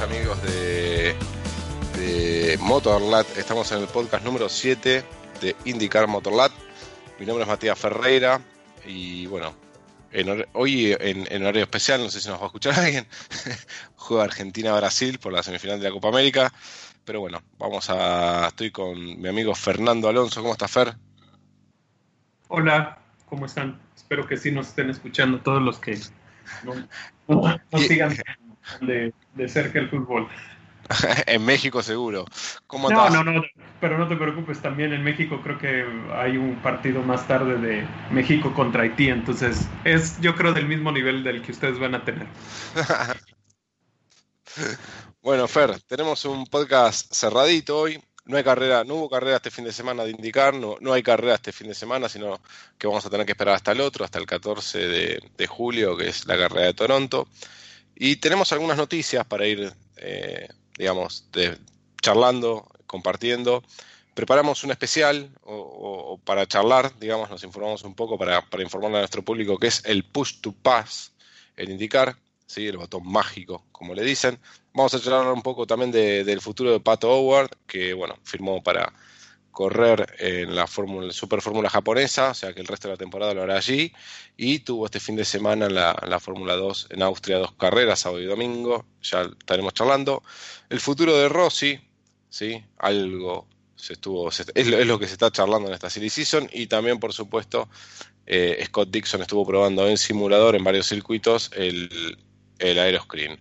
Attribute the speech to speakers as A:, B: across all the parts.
A: amigos de, de Motorlat. Estamos en el podcast número 7 de IndyCar Motorlat. Mi nombre es Matías Ferreira y bueno, hoy en, horario especial, no sé si nos va a escuchar alguien, juega Argentina-Brasil por la semifinal de la Copa América. Pero bueno, vamos a. Estoy con mi amigo Fernando Alonso. ¿Cómo está Fer?
B: Hola, ¿cómo están? Espero que sí nos estén escuchando todos los que no, sigan de, cerca el fútbol.
A: en México seguro.
B: ¿Cómo no, no, no, pero no te preocupes, también en México creo que hay un partido más tarde de México contra Haití, entonces es yo creo del mismo nivel del que ustedes van a tener.
A: bueno, Fer, tenemos un podcast cerradito hoy, no hay carrera, no hubo carrera este fin de semana de indicar, no, no hay carrera este fin de semana, sino que vamos a tener que esperar hasta el otro, hasta el 14 de, julio, que es la carrera de Toronto. Y tenemos algunas noticias para ir, eh, digamos, charlando, compartiendo. Preparamos un especial o, para charlar, digamos, nos informamos un poco para, para informarle a nuestro público que es el push to pass, el indicar, ¿sí? el botón mágico, como le dicen. Vamos a charlar un poco también del futuro de Pato Howard, que bueno, firmó para correr en la Super Fórmula japonesa, o sea que el resto de la temporada lo hará allí, y tuvo este fin de semana la, la Fórmula 2 en Austria, dos carreras, sábado y domingo, ya estaremos charlando. El futuro de Rossi, ¿sí? algo se estuvo, es, lo, que se está charlando en esta Silly Season, y también, por supuesto, eh, Scott Dixon estuvo probando en simulador en varios circuitos el, el Aeroscreen.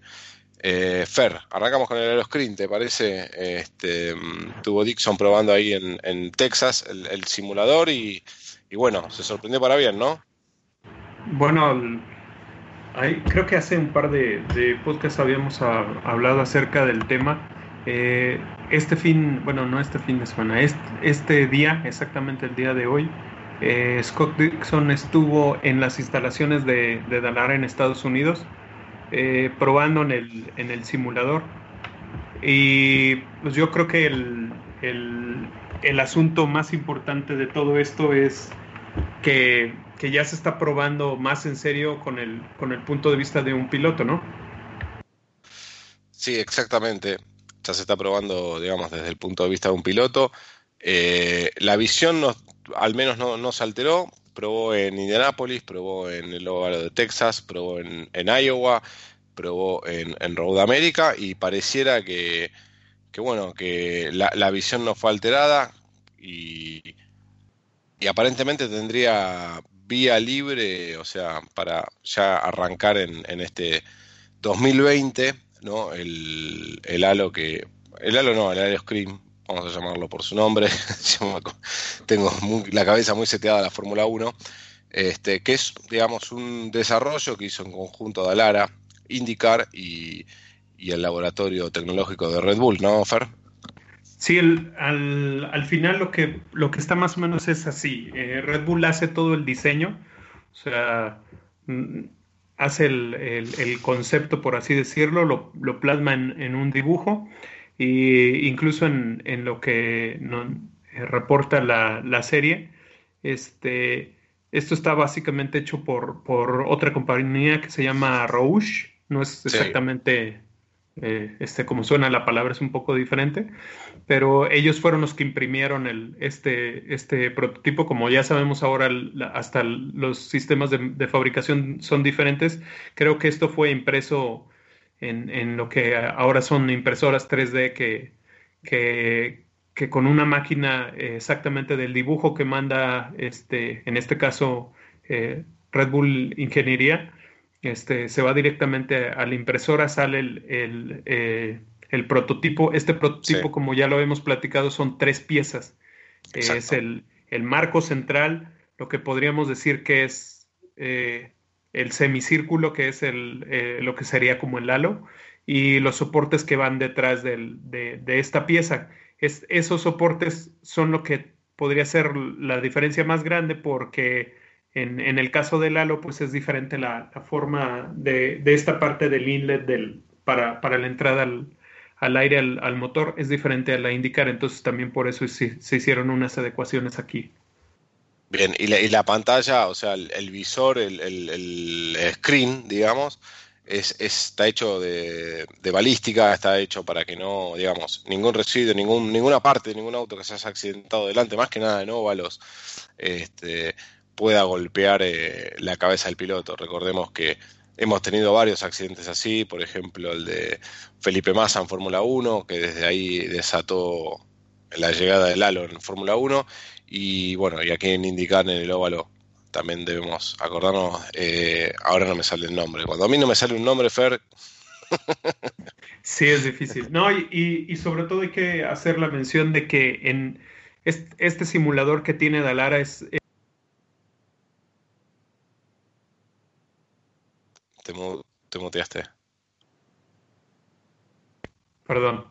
A: Eh, Fer, arrancamos con el Aeroscreen, ¿te parece? Este, tuvo Dixon probando ahí en, Texas el, simulador y, bueno, se sorprendió para bien, ¿no?
B: Bueno, creo que hace un par de, podcasts habíamos hablado acerca del tema. Eh, este fin, bueno, no este fin de semana, este, día, exactamente el día de hoy, eh, Scott Dixon estuvo en las instalaciones de, de Dallara en Estados Unidos eh, probando en el, en el simulador. Y pues yo creo que el, el, asunto más importante de todo esto es que, que, ya se está probando más en serio con el, con el punto de vista de un piloto, ¿no?
A: Sí, exactamente. Ya se está probando, digamos, desde el punto de vista de un piloto. Eh, la visión no, al menos no, no se alteró, probó en Indianapolis, probó en el Ovalo de Texas, probó en, Iowa, probó en, en, Road America y pareciera que, bueno, que la, visión no fue alterada y, y aparentemente tendría vía libre, o sea, para ya arrancar en, en este 2020, ¿no? El, el halo que, el halo no, el halo Scream, vamos a llamarlo por su nombre, tengo la cabeza muy seteada a la Fórmula 1, este, que es, digamos, un desarrollo que hizo en conjunto Dalara, IndyCar y, y el laboratorio tecnológico de Red Bull, ¿no, Fer?
B: Sí, al, al, final lo que, lo que está más o menos es así. Eh, Red Bull hace todo el diseño, o sea, mm, hace el, el, concepto, por así decirlo, lo, lo plasma en, un dibujo y incluso en, en lo que eh, reporta la, la, serie, este, esto está básicamente hecho por, por otra compañía que se llama Rouge, no es exactamente eh, este, como suena la palabra, es un poco diferente, pero ellos fueron los que imprimieron el, este, este prototipo. Como ya sabemos ahora, hasta los sistemas de, de, fabricación son diferentes. Creo que esto fue impreso en, lo que ahora son impresoras 3D que, que, con una máquina exactamente del dibujo que manda, este, en este caso, eh, Red Bull Ingeniería, este, se va directamente a la impresora, sale el, el, eh, prototipo. Este prototipo, como ya lo hemos platicado, son tres piezas. Es el, el, marco central, lo que podríamos decir que es eh, el semicírculo, que es el, eh, lo que sería como el halo, y los soportes que van detrás de, esta pieza. Es, esos soportes son lo que podría ser la diferencia más grande porque en, el caso del halo pues es diferente la, forma de, esta parte del inlet del, para, para la entrada al, aire al, motor es diferente a la indicar, entonces también por eso se hicieron unas adecuaciones aquí.
A: Bien, y la, y la pantalla, o sea, el, visor, el, el, screen, digamos, es, está hecho de, balística, está hecho para que no, digamos, ningún residuo, ningún, ninguna parte de ningún auto que se haya accidentado delante, más que nada en óvalos, este, pueda golpear eh, la cabeza del piloto. Recordemos que hemos tenido varios accidentes así, por ejemplo el de Felipe Massa en Fórmula 1, que desde ahí desató la llegada del halo en Fórmula 1, y bueno, y aquí en indicar en el óvalo también debemos acordarnos, eh, ahora no me sale el nombre. Cuando a mí no me sale un nombre, Fer...
B: sí, es difícil. No, y, sobre todo hay que hacer la mención de que en este, simulador que tiene Dalara es...
A: Te, te muteaste.
B: Perdón.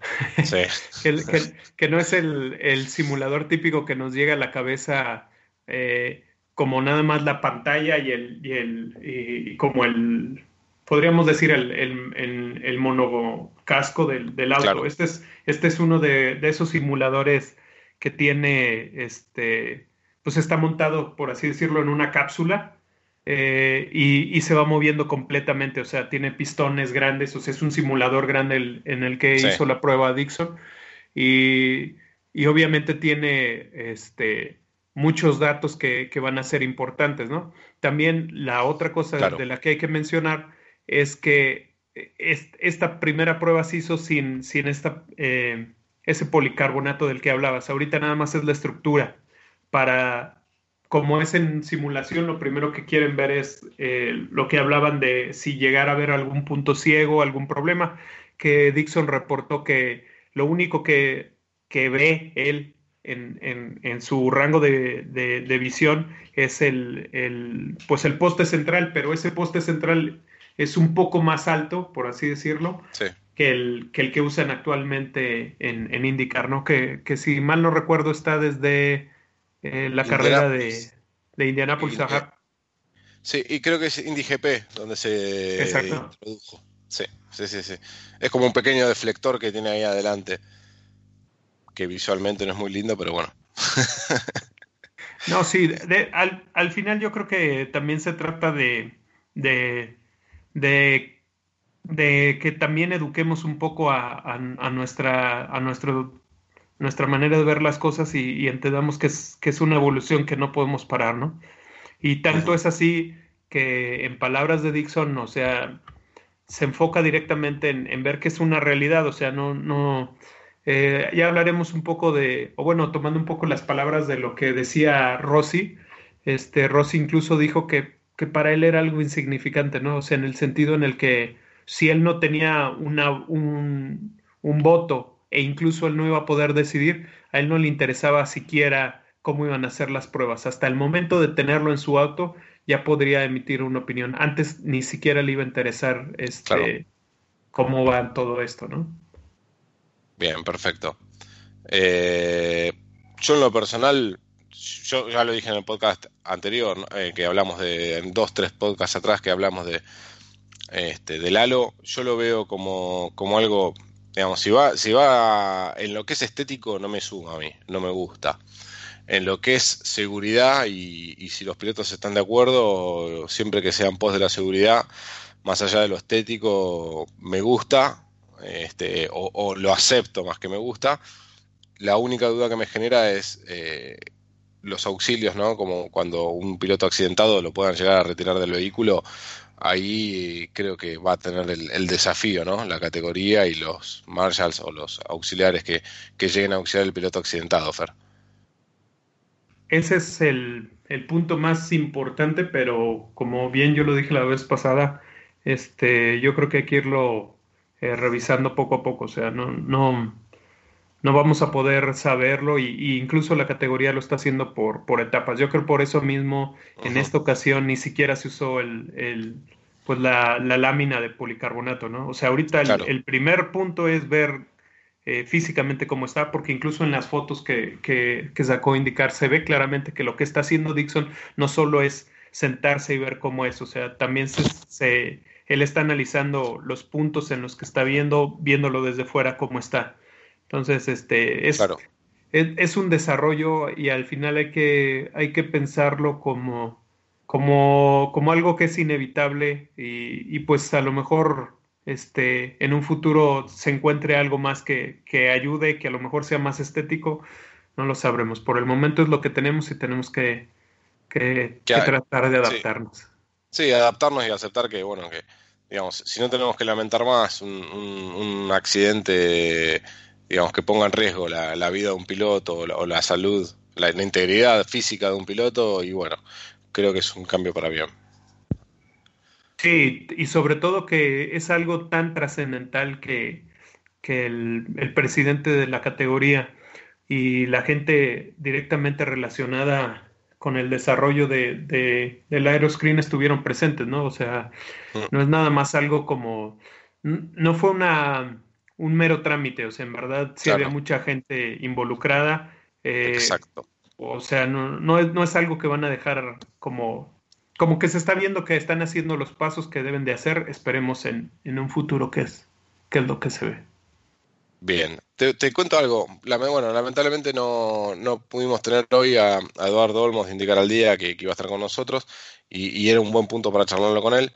B: Sí. que, no es el, simulador típico que nos llega a la cabeza eh, como nada más la pantalla y el, y el como el, podríamos decir, el, el, el monocasco del, del auto. Este, es, este es uno de, esos simuladores que tiene, este, pues está montado, por así decirlo, en una cápsula eh, y, se va moviendo completamente, o sea, tiene pistones grandes, o sea, es un simulador grande en el que hizo la prueba Dixon y, y obviamente tiene, este, muchos datos que, van a ser importantes, ¿no? También la otra cosa de la que hay que mencionar es que esta primera prueba se hizo sin, sin esta, eh, ese policarbonato del que hablabas. Ahorita nada más es la estructura. Para, como es en simulación, lo primero que quieren ver es eh, lo que hablaban de si llegara a haber algún punto ciego, algún problema, que Dixon reportó que lo único que, que ve él en, su rango de, visión es el, pues el poste central, pero ese poste central es un poco más alto, por así decirlo, que, el, que el que usan actualmente en, en IndyCar, ¿no? Que, si mal no recuerdo está desde eh, la carrera de, de Indianapolis
A: Sí, y creo que es IndyGP donde se introdujo. Sí, sí, sí, sí. Es como un pequeño deflector que tiene ahí adelante que visualmente no es muy lindo, pero bueno.
B: no, sí, al, final yo creo que también se trata de, de, de, que también eduquemos un poco a, nuestra, a nuestro, nuestra manera de ver las cosas y, entendamos que es, que es una evolución que no podemos parar, ¿no? Y tanto es así que en palabras de Dixon, o sea, se enfoca directamente en, en ver que es una realidad, o sea, no, no, eh, ya hablaremos un poco de, o bueno, tomando un poco las palabras de lo que decía Rossi, este, Rossi incluso dijo que, que para él era algo insignificante, ¿no? O sea, en el sentido en el que si él no tenía una, un, un voto e incluso él no iba a poder decidir, a él no le interesaba siquiera cómo iban a ser las pruebas. Hasta el momento de tenerlo en su auto, ya podría emitir una opinión. Antes ni siquiera le iba a interesar este, cómo va todo esto, ¿no?
A: Bien, perfecto. Eh, yo en lo personal, yo ya lo dije en el podcast anterior, eh, que hablamos de, en dos, tres podcasts atrás que hablamos de este, del halo, yo lo veo como, como algo, digamos, si va, si va en lo que es estético, no me suma a mí, no me gusta. En lo que es seguridad y, si los pilotos están de acuerdo, siempre que sean pos de la seguridad, más allá de lo estético, me gusta, este, o, lo acepto más que me gusta. La única duda que me genera es eh, los auxilios, ¿no? Como cuando un piloto accidentado lo puedan llegar a retirar del vehículo, ahí creo que va a tener el, desafío, ¿no? La categoría y los marshals o los auxiliares que, lleguen a auxiliar al piloto accidentado, Fer.
B: Ese es el, el, punto más importante, pero como bien yo lo dije la vez pasada, este, yo creo que hay que irlo eh, revisando poco a poco, o sea, no, no, no vamos a poder saberlo y, incluso la categoría lo está haciendo por, por etapas. Yo creo por eso mismo en esta ocasión ni siquiera se usó el, el pues la, la, lámina de policarbonato, ¿no? O sea, ahorita el, primer punto es ver eh, físicamente cómo está, porque incluso en las fotos que, que, que, sacó indicar se ve claramente que lo que está haciendo Dixon no solo es sentarse y ver cómo es, o sea, también se, se él está analizando los puntos en los que está viendo, viéndolo desde fuera cómo está. Entonces, este, es, es, un desarrollo y al final hay que, hay que pensarlo como, como, como algo que es inevitable y, pues a lo mejor este, en un futuro se encuentre algo más que, que ayude, que a lo mejor sea más estético, no lo sabremos. Por el momento es lo que tenemos y tenemos que, que, tratar de adaptarnos.
A: Sí. adaptarnos y aceptar que, bueno, que, digamos, si no tenemos que lamentar más un, un, accidente, digamos, que ponga en riesgo la, vida de un piloto o la, salud, la, integridad física de un piloto, y bueno, creo que es un cambio para bien.
B: Sí, y sobre todo que es algo tan trascendental que, que el, el, presidente de la categoría y la gente directamente relacionada con el desarrollo de, de, del aeroscreen estuvieron presentes, ¿no? O sea, mm. no es nada más algo como, no fue una, un mero trámite, o sea, en verdad sí había mucha gente involucrada.
A: Eh, Exacto.
B: O sea, no, no, es, no es algo que van a dejar como, como que se está viendo que están haciendo los pasos que deben de hacer, esperemos en, en un futuro que es, que es lo que se ve.
A: Bien, te, cuento algo. bueno, lamentablemente no, pudimos tener hoy a, Eduardo Olmos de Indicar al Día que, iba a estar con nosotros y, era un buen punto para charlarlo con él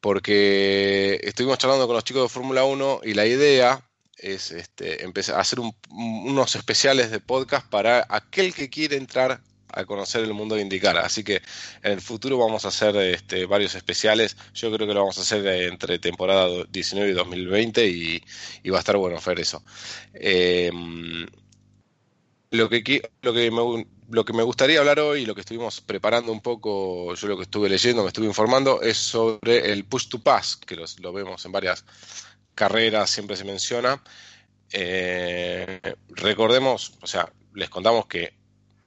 A: porque estuvimos charlando con los chicos de Fórmula 1 y la idea es este, empezar a hacer unos especiales de podcast para aquel que quiere entrar a conocer el mundo de indicar. Así que en el futuro vamos a hacer este, varios especiales. Yo creo que lo vamos a hacer entre temporada 19 y 2020 y, va a estar bueno hacer eso. Em, lo, que, lo, que me, lo que me gustaría hablar hoy, lo que estuvimos preparando un poco, yo lo que estuve leyendo, me estuve informando, es sobre el push to pass, que lo vemos en varias carreras, siempre se menciona. Eh, recordemos, o sea, les contamos que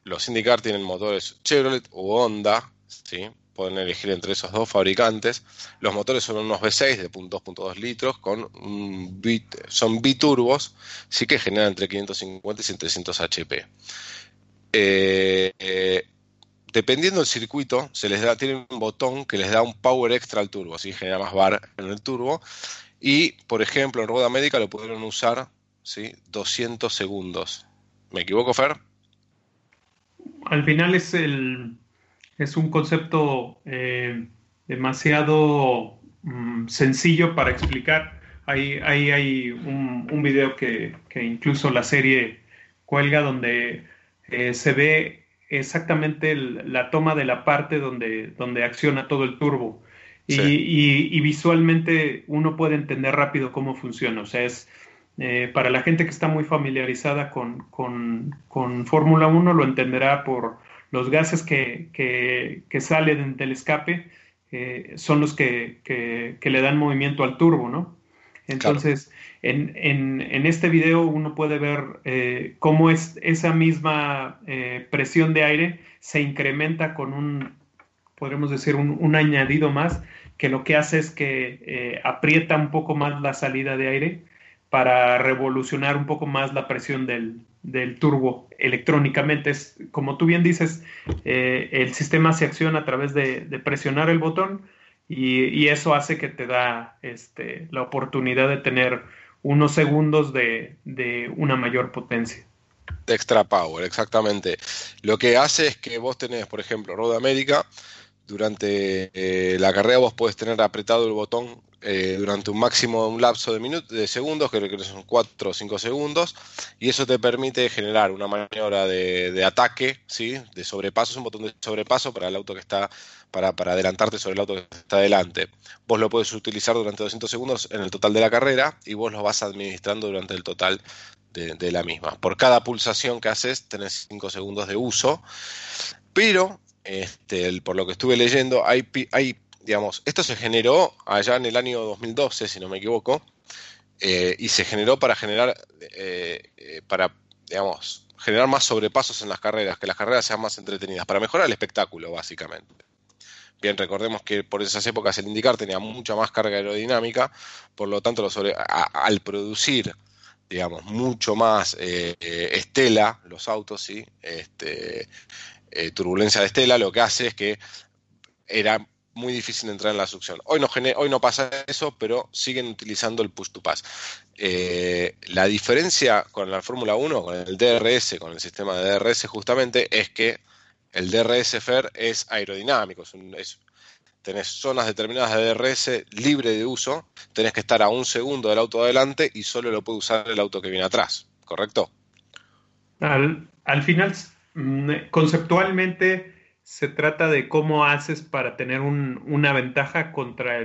A: los IndyCar tienen motores Chevrolet o Honda, ¿sí? Pueden elegir entre esos dos fabricantes. Los motores son unos V6 de 2.2 litros, con son biturbos, sí que generan entre 550 y 300 HP. dependiendo del circuito, se les da, tiene un botón que les da un power extra al turbo, así genera más bar en el turbo. Y, por ejemplo, en Rueda Médica lo pudieron usar ¿sí? 200 segundos. ¿Me equivoco, Fer?
B: al final es, el, es un concepto eh, demasiado mm, sencillo para explicar. Ahí, hay un, un video que, incluso la serie cuelga donde eh, se ve exactamente la toma de la parte donde, donde acciona todo el turbo. Y, visualmente uno puede entender rápido cómo funciona. O sea, es, eh, para la gente que está muy familiarizada con, con, Fórmula 1 lo entenderá por los gases que, que, salen del escape, eh, son los que, le dan movimiento al turbo, ¿no? Entonces, en, en, este video uno puede ver eh, cómo es esa misma presión de aire se incrementa con un, podríamos decir, un, un, añadido más, que lo que hace es que aprieta un poco más la salida de aire para revolucionar un poco más la presión del, turbo electrónicamente. Es, como tú bien dices, eh, el sistema se acciona a través de, presionar el botón y, eso hace que te da este, la oportunidad de tener unos segundos de, una mayor potencia.
A: De extra power, exactamente. Lo que hace es que vos tenés, por ejemplo, Road América, durante eh, la carrera vos podés tener apretado el botón eh, durante un máximo un lapso de minutos, de segundos, creo que son 4 o 5 segundos, y eso te permite generar una maniobra de, ataque, ¿sí? de sobrepaso, es un botón de sobrepaso para el auto que está, para, adelantarte sobre el auto que está delante. Vos lo puedes utilizar durante 200 segundos en el total de la carrera y vos lo vas administrando durante el total de, de la misma. Por cada pulsación que haces tenés 5 segundos de uso, pero este, por lo que estuve leyendo, hay, hay digamos, esto se generó allá en el año 2012, si no me equivoco, eh, y se generó para generar, eh, eh, para, digamos, generar más sobrepasos en las carreras, que las carreras sean más entretenidas, para mejorar el espectáculo, básicamente. Bien, recordemos que por esas épocas el indicar tenía mucha más carga aerodinámica, por lo tanto, al producir, digamos, mucho más estela, los autos, ¿sí? Este, turbulencia de estela, lo que hace es que era muy difícil entrar en la succión. Hoy no, hoy no pasa eso, pero siguen utilizando el push to pass. Eh, la diferencia con la Fórmula 1, con el DRS, con el sistema de DRS justamente, es que El DRS FER es aerodinámico, es, tenés zonas determinadas de DRS libre de uso, tenés que estar a un segundo del auto adelante y solo lo puede usar el auto que viene atrás, ¿correcto?
B: Al, al final, mm, conceptualmente se trata de cómo haces para tener una ventaja contra,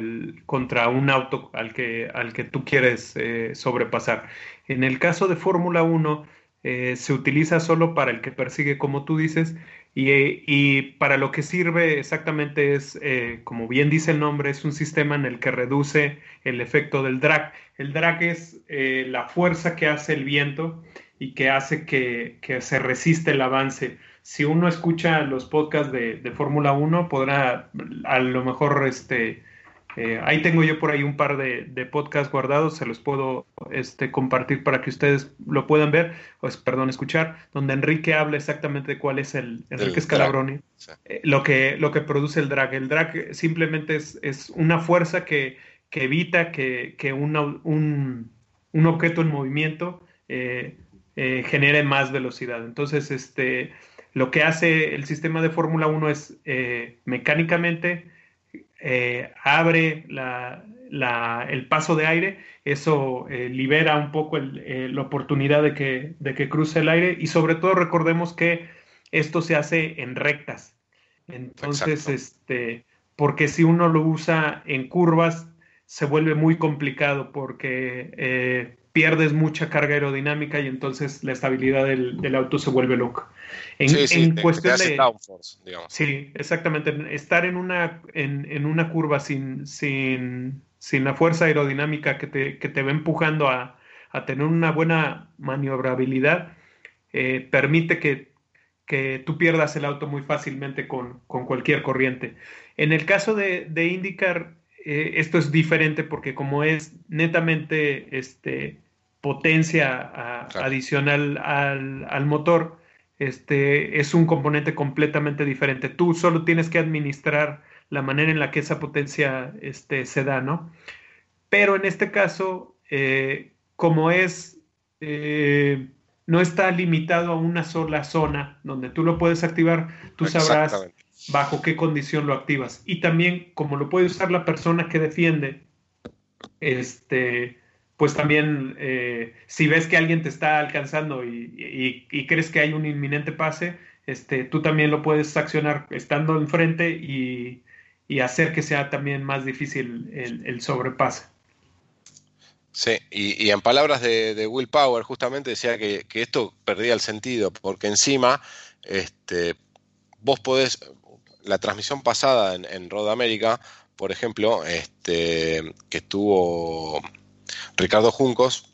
B: un auto al que, al que tú quieres eh, sobrepasar. En el caso de Fórmula 1, eh, se utiliza solo para el que persigue, como tú dices, y, para lo que sirve exactamente es, eh, como bien dice el nombre, es un sistema en el que reduce el efecto del drag. El drag es la fuerza que hace el viento y que hace que, que se resiste el avance si uno escucha los podcasts de, Fórmula 1, podrá a lo mejor, este, eh, ahí tengo yo por ahí un par de, podcasts guardados, se los puedo este, compartir para que ustedes lo puedan ver, pues, perdón, escuchar, donde Enrique habla exactamente de cuál es el, Enrique Scalabroni, eh, lo, que, lo que produce el drag. El drag simplemente es, es una fuerza que, que evita que, que un, un, objeto en movimiento eh, genere más velocidad. Entonces, este lo que hace el sistema de Fórmula 1 es eh, mecánicamente eh, abre el paso de aire, eso eh, libera un poco la oportunidad de que, de que cruce el aire. Y sobre todo recordemos que esto se hace en rectas. Entonces, este, porque si uno lo usa en curvas, se vuelve muy complicado porque pierdes mucha carga aerodinámica y entonces la estabilidad del, auto se vuelve loca. En,
A: sí, cuestión de...
B: Sí, exactamente. Estar en una, en, una curva sin, sin, sin, la fuerza aerodinámica que te, que te va empujando a, a, tener una buena maniobrabilidad, eh, permite que, que, tú pierdas el auto muy fácilmente con, con cualquier corriente. En el caso de, de IndyCar, eh, esto es diferente porque como es netamente este, potencia adicional al, motor, este, es un componente completamente diferente. Tú solo tienes que administrar la manera en la que esa potencia este, se da, ¿no? Pero en este caso, eh, como es, eh, no está limitado a una sola zona donde tú lo puedes activar, tú sabrás bajo qué condición lo activas. Y también, como lo puede usar la persona que defiende, este, pues también eh, si ves que alguien te está alcanzando y, crees que hay un inminente pase, este, tú también lo puedes accionar estando enfrente y, y hacer que sea también más difícil el, sobrepase.
A: Sí, y, en palabras de, Will Power, justamente decía que, esto perdía el sentido, porque encima este, vos podés, la transmisión pasada en, en Road America, por ejemplo, este, que estuvo Ricardo Juncos,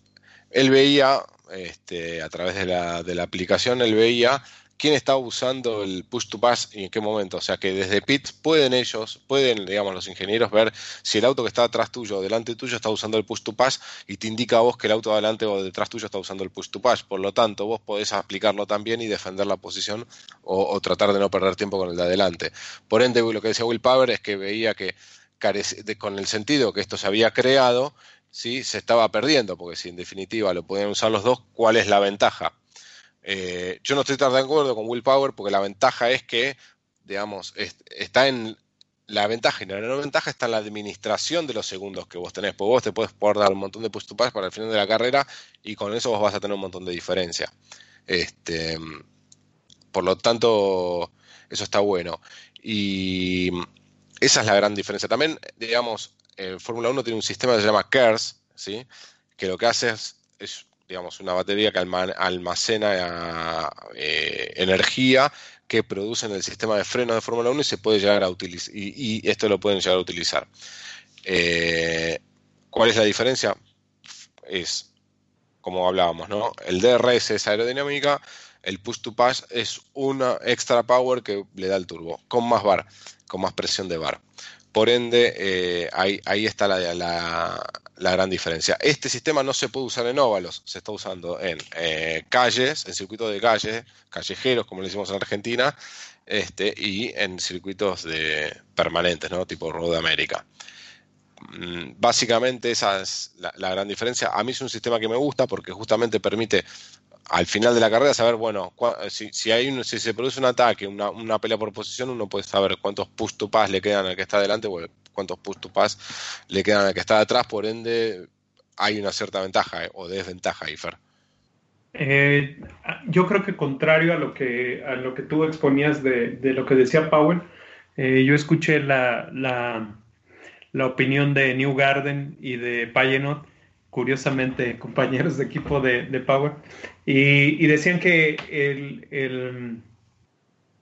A: él veía, este, a través de la, de la aplicación, él veía quién estaba usando el push to pass y en qué momento. O sea que desde pits pueden ellos, pueden, digamos, los ingenieros ver si el auto que está atrás tuyo o delante tuyo está usando el push to pass y te indica a vos que el auto adelante o detrás tuyo está usando el push to pass. Por lo tanto, vos podés aplicarlo también y defender la posición o, tratar de no perder tiempo con el de adelante. Por ende, lo que decía Will Power es que veía que con el sentido que esto se había creado, ¿sí? se estaba perdiendo, porque si en definitiva lo pueden usar los dos, ¿cuál es la ventaja? Eh, yo no estoy tan de acuerdo con Will Power porque la ventaja es que, digamos, está en la ventaja y la no ventaja está en la administración de los segundos que vos tenés, porque vos te puedes poder dar un montón de push to pass para el final de la carrera y con eso vos vas a tener un montón de diferencia. Este, por lo tanto, eso está bueno. Y esa es la gran diferencia. También, digamos, en Fórmula 1 tiene un sistema que se llama KERS, ¿sí? que lo que hace es, digamos, una batería que almacena eh, energía que produce en el sistema de freno de Fórmula 1 y se puede llegar a utilizar, y, esto lo pueden llegar a utilizar. Eh, ¿Cuál es la diferencia? Es, como hablábamos, ¿no? El DRS es aerodinámica, el push to pass es una extra power que le da el turbo, con más bar, con más presión de bar. Por ende, eh, ahí, está la, gran diferencia. Este sistema no se puede usar en óvalos, se está usando en eh, calles, en circuitos de calle, callejeros, como le decimos en Argentina, este, y en circuitos permanentes, ¿no? tipo Road América. Mm, básicamente esa es la, gran diferencia. A mí es un sistema que me gusta porque justamente permite al final de la carrera saber, bueno, si, si, hay un, si se produce un ataque, una, una, pelea por posición, uno puede saber cuántos push to pass le quedan al que está adelante, o cuántos push to pass le quedan al que está atrás, por ende hay una cierta ventaja eh, o desventaja ahí, Fer.
B: Eh, yo creo que contrario a lo que, a lo que tú exponías de, de lo que decía Powell, eh, yo escuché la, la, la, opinión de New Garden y de Payenot, curiosamente compañeros de equipo de, de Power, y, y, decían que el, el,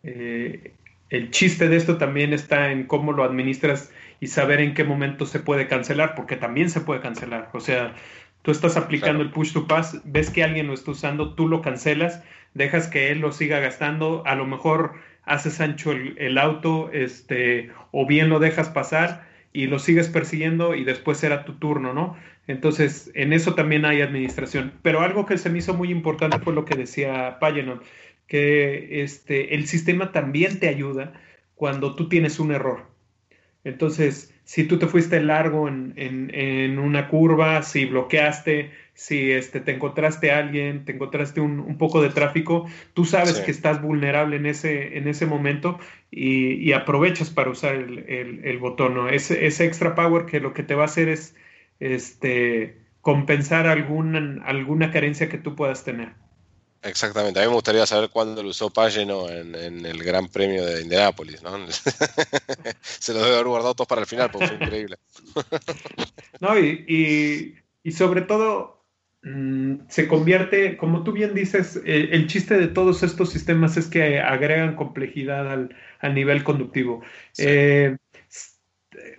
B: eh, el chiste de esto también está en cómo lo administras y saber en qué momento se puede cancelar, porque también se puede cancelar. O sea, Tú estás aplicando el push to pass, ves que alguien lo está usando, tú lo cancelas, dejas que él lo siga gastando, a lo mejor haces ancho el, auto, este, o bien lo dejas pasar y lo sigues persiguiendo y después será tu turno, ¿no? Entonces, en eso también hay administración. Pero algo que se me hizo muy importante fue lo que decía Payenon, que este, el sistema también te ayuda cuando tú tienes un error. Entonces, si tú te fuiste largo en, en, una curva, si bloqueaste, si este, te encontraste a alguien, te encontraste un, un poco de tráfico, tú sabes que estás vulnerable en ese, en ese momento y, y aprovechas para usar el, el, el botón. ¿no? Ese, ese, extra power que lo que te va a hacer es este, compensar alguna, alguna carencia que tú puedas tener.
A: Exactamente, a mí me gustaría saber cuándo lo usó Pageno en, en el Gran Premio de Indianápolis, ¿no? Se lo debe haber guardado todos para el final, porque fue increíble.
B: no, y, y, sobre todo se convierte, como tú bien dices, eh, el chiste de todos estos sistemas es que agregan complejidad al, al nivel conductivo. Eh,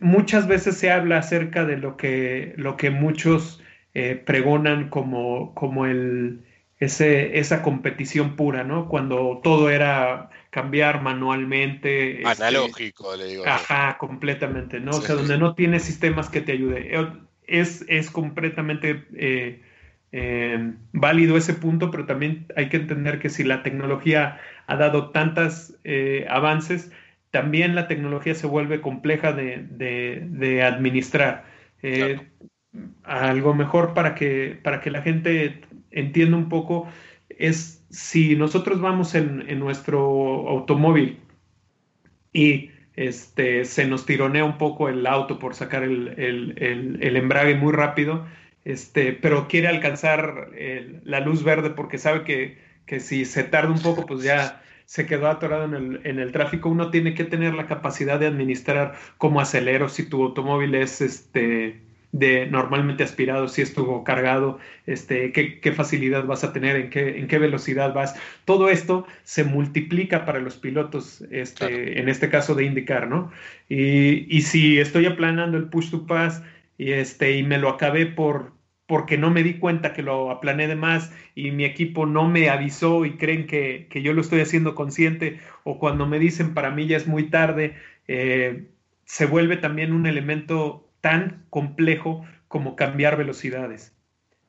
B: muchas veces se habla acerca de lo que, lo que muchos eh, pregonan como, como el ese, esa competición pura, ¿no? Cuando todo era cambiar manualmente.
A: Este, Analógico, le digo.
B: Ajá, completamente, ¿no? o sea, donde no tienes sistemas que te ayuden. Es, es completamente eh, eh, válido ese punto, pero también hay que entender que si la tecnología ha dado tantos avances, también la tecnología se vuelve compleja de, de, administrar. Algo mejor para que, para que la gente entiendo un poco es si nosotros vamos en, nuestro automóvil y este, se nos tironea un poco el auto por sacar el, embrague muy rápido, este, pero quiere alcanzar la luz verde porque sabe que, que, si se tarda un poco, pues ya se quedó atorado en el, en el tráfico. Uno tiene que tener la capacidad de administrar cómo acelero si tu automóvil es este, de normalmente aspirado, si estuvo cargado, este, qué, facilidad vas a tener, en qué, en qué velocidad vas. Todo esto se multiplica para los pilotos, este, en este caso de indicar, ¿no? Y, si estoy aplanando el push to pass y, este, y me lo acabé por, porque no me di cuenta que lo aplané de más y mi equipo no me avisó y creen que, yo lo estoy haciendo consciente o cuando me dicen para mí ya es muy tarde, eh, se vuelve también un elemento tan complejo como cambiar velocidades.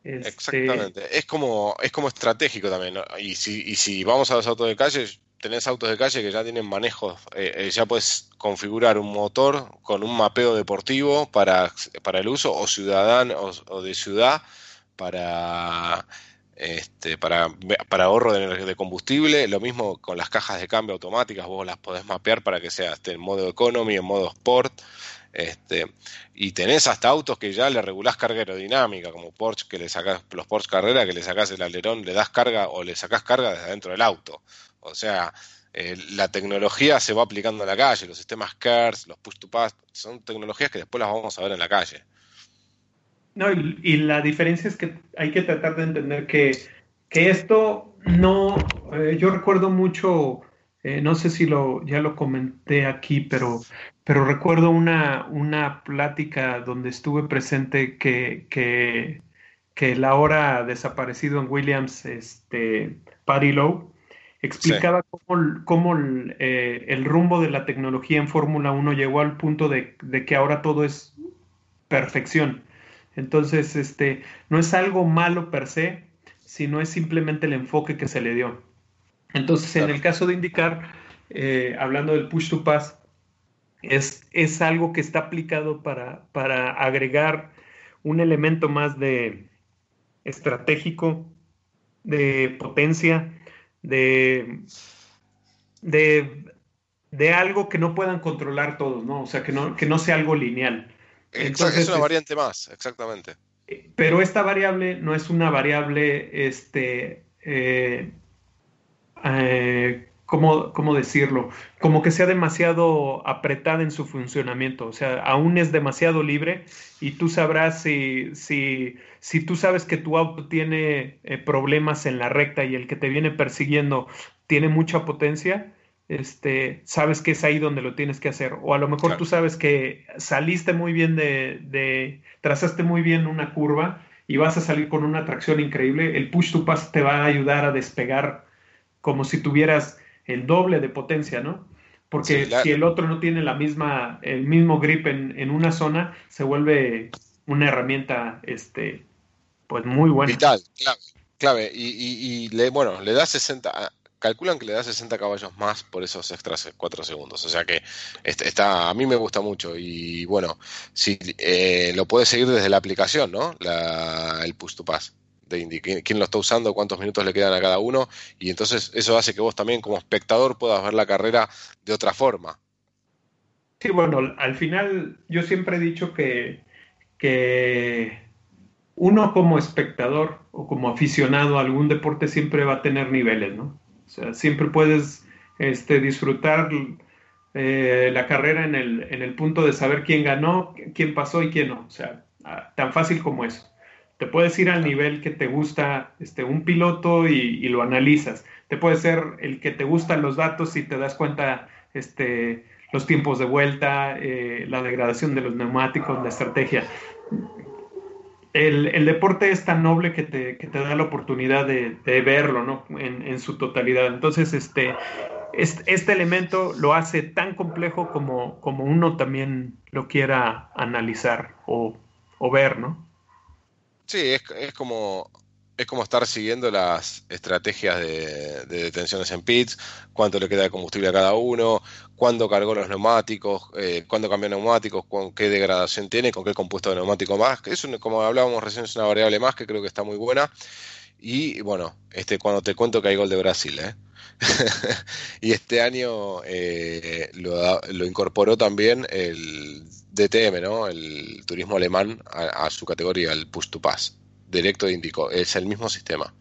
A: Este, Exactamente, es como, es como estratégico también. Y, si, y si vamos a los autos de calle, tenés autos de calle que ya tienen manejos, eh, eh, ya puedes configurar un motor con un mapeo deportivo para, para el uso o ciudadano o, de ciudad para este, para, para ahorro de, de, combustible. Lo mismo con las cajas de cambio automáticas, vos las podés mapear para que sea en modo economy, en modo sport. Este, y tenés hasta autos que ya le regulás carga aerodinámica, como Porsche, que le sacás, los Porsche Carrera, que le sacás el alerón, le das carga o le sacás carga desde adentro del auto. O sea, eh, la tecnología se va aplicando en la calle, los sistemas CARS, los push to pass, son tecnologías que después las vamos a ver en la calle.
B: No, y, la diferencia es que hay que tratar de entender que, que esto no, eh, yo recuerdo mucho, eh, no sé si lo, ya lo comenté aquí, pero pero recuerdo una, una plática donde estuve presente que, que, que el ahora desaparecido en Williams, este, Patty Lowe, explicaba cómo, cómo eh, el, rumbo de la tecnología en Fórmula 1 llegó al punto de, de, que ahora todo es perfección. Entonces, este, no es algo malo per se, sino es simplemente el enfoque que se le dio. Entonces, en el caso de indicar, eh, hablando del push to pass, es, algo que está aplicado para, para agregar un elemento más de estratégico de potencia, de, de, algo que no puedan controlar todos, ¿no? O sea, que no, que no sea algo lineal.
A: Entonces, es una variante más, exactamente.
B: Eh, pero esta variable no es una variable, este, eh, eh, ¿cómo, decirlo? Como que sea demasiado apretada en su funcionamiento, o sea, aún es demasiado libre y tú sabrás si, si, si tú sabes que tu auto tiene eh, problemas en la recta y el que te viene persiguiendo tiene mucha potencia, este, sabes que es ahí donde lo tienes que hacer. O a lo mejor tú sabes que saliste muy bien de, de, trazaste muy bien una curva y vas a salir con una tracción increíble. El push to pass te va a ayudar a despegar como si tuvieras el doble de potencia, ¿no? Porque si el otro no tiene la misma, el mismo grip en, una zona, se vuelve una herramienta, este, pues muy buena.
A: Vital, clave, clave. Y, le, bueno, le da 60, calculan que le da 60 caballos más por esos extras 4 segundos. O sea que está, a mí me gusta mucho. Y bueno, si eh, lo puedes seguir desde la aplicación, ¿no? La, el push to pass quién lo está usando, cuántos minutos le quedan a cada uno, y entonces eso hace que vos también como espectador puedas ver la carrera de otra forma.
B: Sí, bueno, al final yo siempre he dicho que, que uno como espectador o como aficionado a algún deporte siempre va a tener niveles, ¿no? O sea, siempre puedes este, disfrutar eh, la carrera en el, en el punto de saber quién ganó, quién pasó y quién no. O sea, tan fácil como eso. Te puedes ir al nivel que te gusta este, un piloto y, lo analizas. Te puede ser el que te gustan los datos y te das cuenta este, los tiempos de vuelta, eh, la degradación de los neumáticos, la estrategia. El, deporte es tan noble que te, da la oportunidad de, verlo ¿no? en, su totalidad. Entonces, este, este, elemento lo hace tan complejo como, como uno también lo quiera analizar o, o ver, ¿no?
A: Sí, es, como es como estar siguiendo las estrategias de, detenciones en pits, cuánto le queda de combustible a cada uno, cuándo cargó los neumáticos, eh, cuándo cambió neumáticos, con qué degradación tiene, con qué compuesto de neumático más. Es como hablábamos recién, es una variable más que creo que está muy buena. Y bueno, este cuando te cuento que hay gol de Brasil, ¿eh? y este año eh, lo, lo, incorporó también el DTM, ¿no? El turismo alemán a, su categoría, el push to pass, directo de Indico. Es el mismo sistema.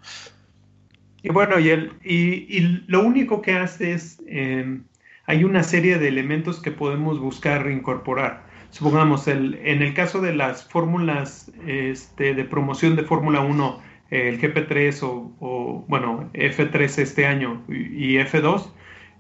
B: Y bueno, y, el, y, lo único que hace es, em, hay una serie de elementos que podemos buscar incorporar. Supongamos, el, en el caso de las fórmulas este, de promoción de Fórmula 1, el GP3 o, bueno, F3 este año y F2,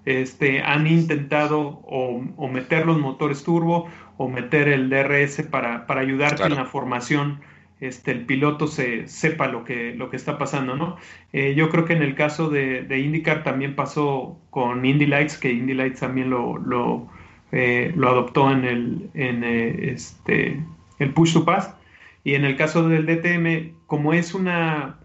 B: este, han intentado o, meter los motores turbo o meter el DRS para, para ayudar que en la formación este, el piloto se sepa lo que, lo que está pasando, ¿no? Eh, yo creo que en el caso de, de, IndyCar también pasó con Indy Lights, que Indy Lights también lo, lo, eh, adoptó en el, en, eh, este, el push to pass. Y en el caso del DTM, como es una,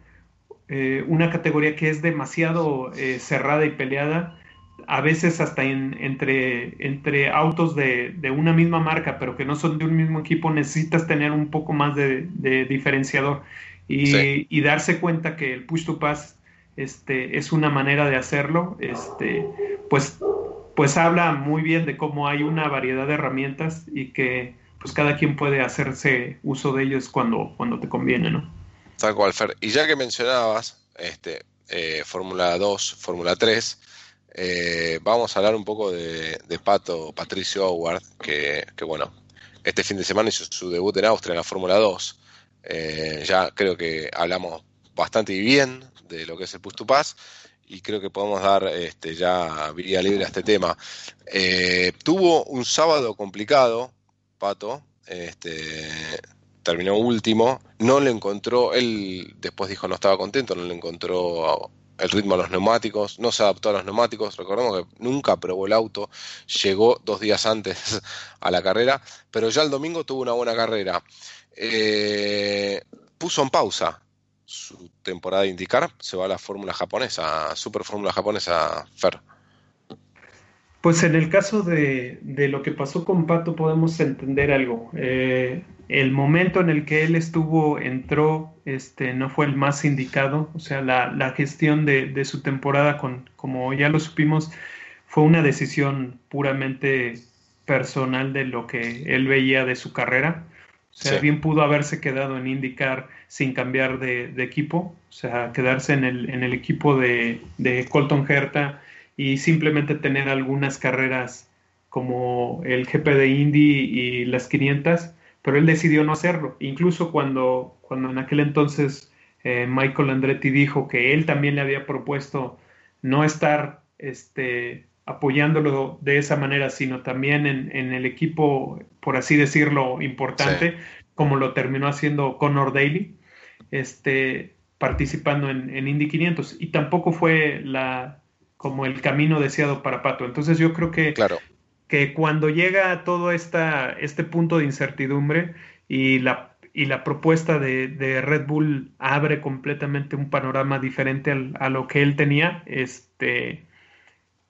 B: una categoría que es demasiado cerrada y peleada, a veces hasta entre, entre autos de, una misma marca, pero que no son de un mismo equipo, necesitas tener un poco más de, diferenciador y, darse cuenta que el push to pass este, es una manera de hacerlo, este, pues, pues habla muy bien de cómo hay una variedad de herramientas y que pues cada quien puede hacerse uso de ellos cuando, cuando te conviene, ¿no?
A: Tal cual, Fer. Y ya que mencionabas este, eh, Fórmula 2, Fórmula 3, eh, vamos a hablar un poco de, Pato Patricio Howard, que, bueno, este fin de semana hizo su debut en Austria en la Fórmula 2. Eh, ya creo que hablamos bastante bien de lo que es el Push to Pass y creo que podemos dar este, ya vía libre a este tema. Eh, tuvo un sábado complicado, Pato, este, terminó último, no le encontró, él después dijo no estaba contento, no le encontró el ritmo a los neumáticos, no se adaptó a los neumáticos, recordemos que nunca probó el auto, llegó dos días antes a la carrera, pero ya el domingo tuvo una buena carrera. Eh, puso en pausa su temporada de indicar, se va a la fórmula japonesa, super fórmula japonesa, Fer.
B: Pues en el caso de, lo que pasó con Pato podemos entender algo. Eh, el momento en el que él estuvo, entró, este, no fue el más indicado. O sea, la, la gestión de, de, su temporada, con, como ya lo supimos, fue una decisión puramente personal de lo que él veía de su carrera. O sea, bien pudo haberse quedado en indicar sin cambiar de, de, equipo, o sea, quedarse en el, en el equipo de, de Colton Herta y simplemente tener algunas carreras como el GP de Indy y las 500 pero él decidió no hacerlo. Incluso cuando, cuando en aquel entonces eh, Michael Andretti dijo que él también le había propuesto no estar este, apoyándolo de esa manera, sino también en, en el equipo, por así decirlo, importante, como lo terminó haciendo Connor Daly, este, participando en, en Indy 500. Y tampoco fue la como el camino deseado para Pato. Entonces yo creo que
A: claro
B: que cuando llega todo esta, este punto de incertidumbre y la, y la propuesta de, de Red Bull abre completamente un panorama diferente al, a lo que él tenía, este,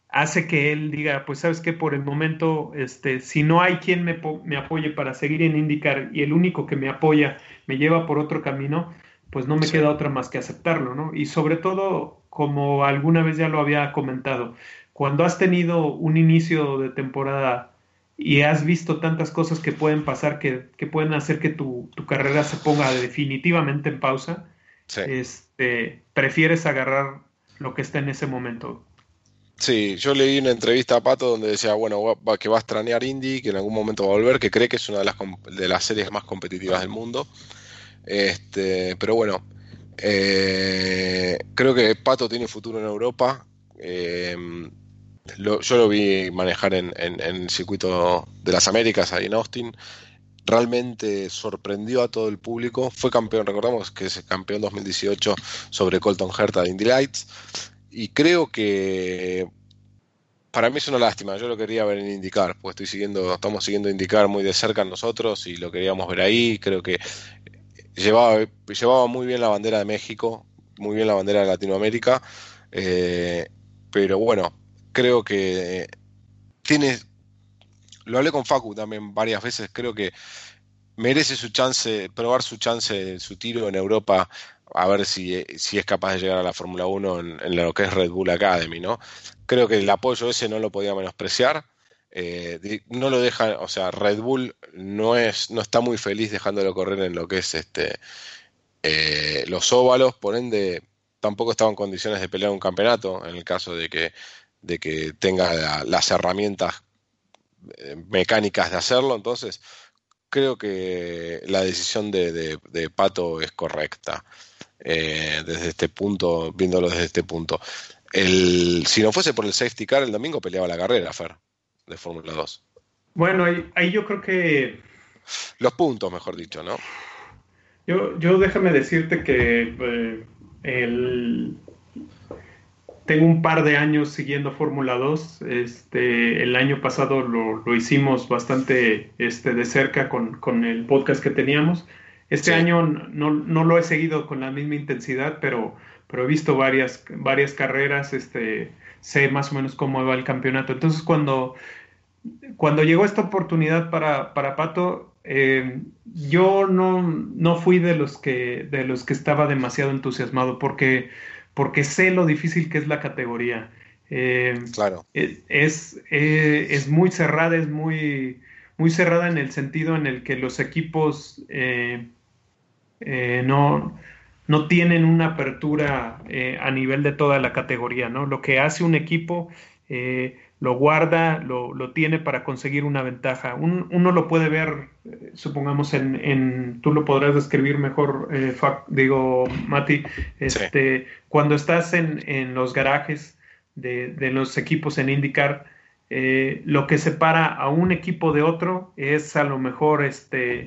B: hace que él diga, pues sabes que por el momento, este, si no hay quien me, me apoye para seguir en indicar y el único que me apoya me lleva por otro camino, pues no me queda otra más que aceptarlo, ¿no? Y sobre todo, como alguna vez ya lo había comentado, cuando has tenido un inicio de temporada y has visto tantas cosas que pueden pasar, que, pueden hacer que tu, carrera se ponga definitivamente en pausa, este, prefieres agarrar lo que está en ese momento.
A: Sí, yo leí una entrevista a Pato donde decía, bueno, que va a extrañar Indy, que en algún momento va a volver, que cree que es una de las, de las series más competitivas del mundo. Este, pero bueno, eh, creo que Pato tiene futuro en Europa. Eh, yo lo vi manejar en, el circuito de las Américas, ahí en Austin. Realmente sorprendió a todo el público. Fue campeón, recordamos que es campeón 2018 sobre Colton Herta de Indy Lights. Y creo que para mí es una lástima. Yo lo quería ver en Indicar, pues estoy siguiendo, estamos siguiendo Indicar muy de cerca nosotros y lo queríamos ver ahí. Creo que llevaba, llevaba muy bien la bandera de México, muy bien la bandera de Latinoamérica. Eh, pero bueno, creo que tiene, lo hablé con Facu también varias veces, creo que merece su chance, probar su chance, su tiro en Europa, a ver si, si es capaz de llegar a la Fórmula 1 en, lo que es Red Bull Academy, ¿no? Creo que el apoyo ese no lo podía menospreciar. Eh, no lo deja, o sea, Red Bull no es, no está muy feliz dejándolo correr en lo que es este eh, los óvalos, por ende tampoco estaba en condiciones de pelear un campeonato en el caso de que de que tenga las herramientas eh, mecánicas de hacerlo. Entonces, creo que la decisión de, Pato es correcta desde este punto, viéndolo desde este punto. El, si no fuese por el safety car, el domingo peleaba la carrera, Fer, de Fórmula 2.
B: Bueno, ahí, yo creo que...
A: Los puntos, mejor dicho, ¿no?
B: Yo, yo déjame decirte que eh, el, tengo un par de años siguiendo Fórmula 2. Este, el año pasado lo, lo, hicimos bastante este, de cerca con, con, el podcast que teníamos. Este año no, no, lo he seguido con la misma intensidad, pero, pero he visto varias, varias carreras, este, sé más o menos cómo va el campeonato. Entonces, cuando, cuando llegó esta oportunidad para, para Pato, eh, yo no, no fui de los, que, de los que estaba demasiado entusiasmado porque porque sé lo difícil que es la categoría.
A: Eh, claro.
B: Es, eh, es, muy cerrada, es muy, muy cerrada en el sentido en el que los equipos no, no tienen una apertura a nivel de toda la categoría, ¿no? Lo que hace un equipo lo guarda, lo, lo, tiene para conseguir una ventaja. uno lo puede ver, eh, supongamos, en, en, tú lo podrás describir mejor, eh, digo, Mati, este, cuando estás en, en los garajes de, de, los equipos en IndyCar, eh, lo que separa a un equipo de otro es a lo mejor este,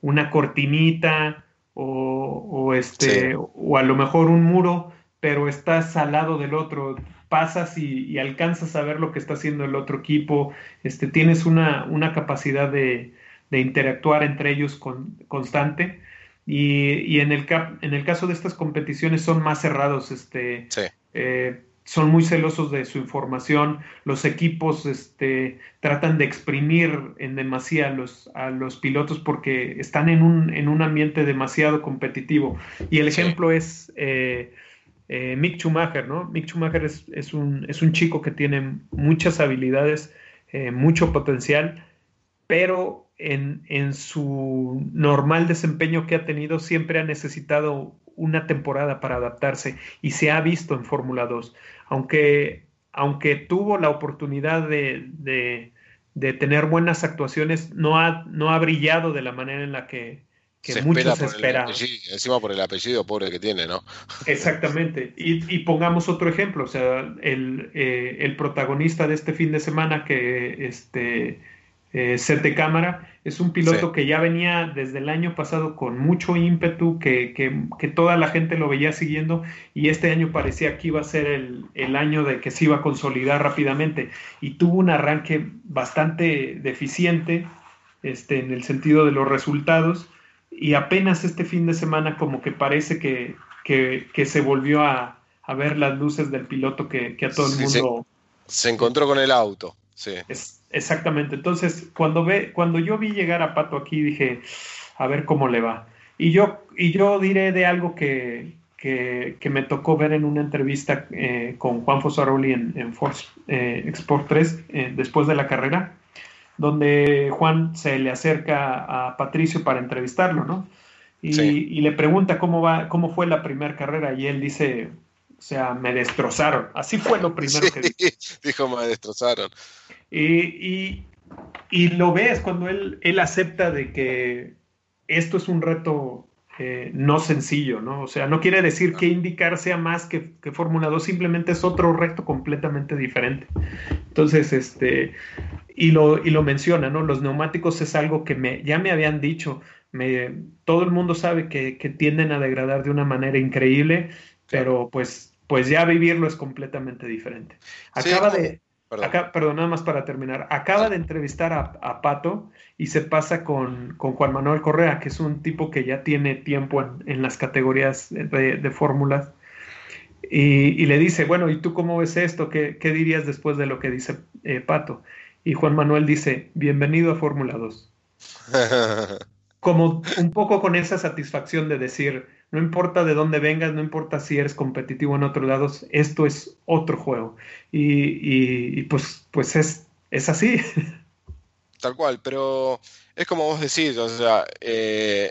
B: una cortinita o, o este, o a lo mejor un muro, pero estás al lado del otro pasas y, alcanzas a ver lo que está haciendo el otro equipo, este, tienes una, una capacidad de, de, interactuar entre ellos con, constante. Y, y en, el cap, en el caso de estas competiciones son más cerrados. Este,
A: sí.
B: eh, son muy celosos de su información, los equipos este, tratan de exprimir en demasía a los, a los pilotos porque están en un, en un ambiente demasiado competitivo. Y el ejemplo es eh, eh, Mick Schumacher, ¿no? Mick Schumacher es, un, es un chico que tiene muchas habilidades, eh, mucho potencial, pero en, en, su normal desempeño que ha tenido siempre ha necesitado una temporada para adaptarse y se ha visto en Fórmula 2. Aunque, aunque tuvo la oportunidad de, de, tener buenas actuaciones, no ha, no ha brillado de la manera en la que, que muchos esperaban.
A: Encima por el apellido pobre que tiene, ¿no?
B: Exactamente. Y, y pongamos otro ejemplo, o sea, el, eh, el protagonista de este fin de semana que este eh, Sete Cámara, es un piloto que ya venía desde el año pasado con mucho ímpetu, que, que, toda la gente lo veía siguiendo y este año parecía que iba a ser el, el, año de que se iba a consolidar rápidamente y tuvo un arranque bastante deficiente este, en el sentido de los resultados y apenas este fin de semana como que parece que, que se volvió a, a, ver las luces del piloto que, a todo el mundo...
A: se encontró con el auto. Sí.
B: Es, exactamente. Entonces, cuando, ve, cuando yo vi llegar a Pato aquí, dije, a ver cómo le va. Y yo, y yo diré de algo que, que, me tocó ver en una entrevista eh, con Juan Fosaroli en, en Force eh, Export 3 eh, después de la carrera, donde Juan se le acerca a Patricio para entrevistarlo, ¿no? Y, y le pregunta cómo va, cómo fue la primera carrera, y él dice, o sea, me destrozaron. Así fue lo primero que dijo.
A: Dijo, me destrozaron.
B: Y, y, lo ves cuando él, él acepta de que esto es un reto eh, no sencillo, ¿no? O sea, no quiere decir que indicar sea más que, que Fórmula 2, simplemente es otro reto completamente diferente. Entonces, este, y lo, y lo menciona, ¿no? Los neumáticos es algo que me, ya me habían dicho, me, todo el mundo sabe que, que tienden a degradar de una manera increíble pero pues, pues ya vivirlo es completamente diferente. Acaba de, perdón. nada más para terminar, acaba de entrevistar a, Pato y se pasa con, Juan Manuel Correa, que es un tipo que ya tiene tiempo en, las categorías de, fórmulas. Y, le dice, bueno, ¿y tú cómo ves esto? ¿Qué, dirías después de lo que dice eh, Pato? Y Juan Manuel dice, bienvenido a Fórmula 2. Como un poco con esa satisfacción de decir, no importa de dónde vengas, no importa si eres competitivo en otros lados, esto es otro juego. Y, pues, pues es, es así.
A: Tal cual, pero es como vos decís, o sea, eh,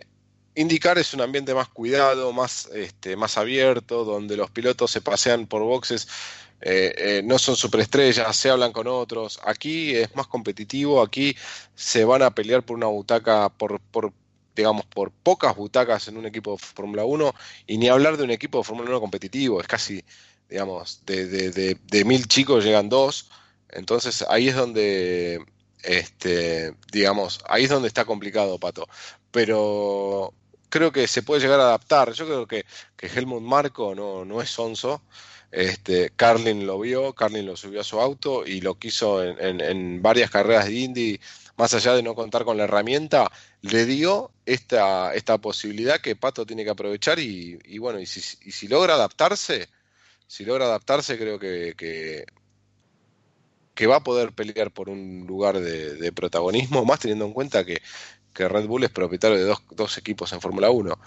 A: indicar es un ambiente más cuidado, más, este, más abierto, donde los pilotos se pasean por boxes, eh, eh, no son superestrellas, se hablan con otros. Aquí es más competitivo, aquí se van a pelear por una butaca, por, por digamos, por pocas butacas en un equipo de Fórmula 1 y ni hablar de un equipo de Fórmula 1 competitivo, es casi, digamos, de, de, de, mil chicos llegan dos, entonces ahí es donde, este, digamos, ahí es donde está complicado, Pato, pero creo que se puede llegar a adaptar, yo creo que, que Helmut Marco no, no es sonso, este, Carlin lo vio, Carlin lo subió a su auto y lo quiso en, en, en varias carreras de Indy más allá de no contar con la herramienta, le dio esta, esta posibilidad que Pato tiene que aprovechar y, bueno, y si, logra adaptarse, si logra adaptarse creo que, que, va a poder pelear por un lugar de, protagonismo, más teniendo en cuenta que, Red Bull es propietario de dos, equipos en Fórmula 1.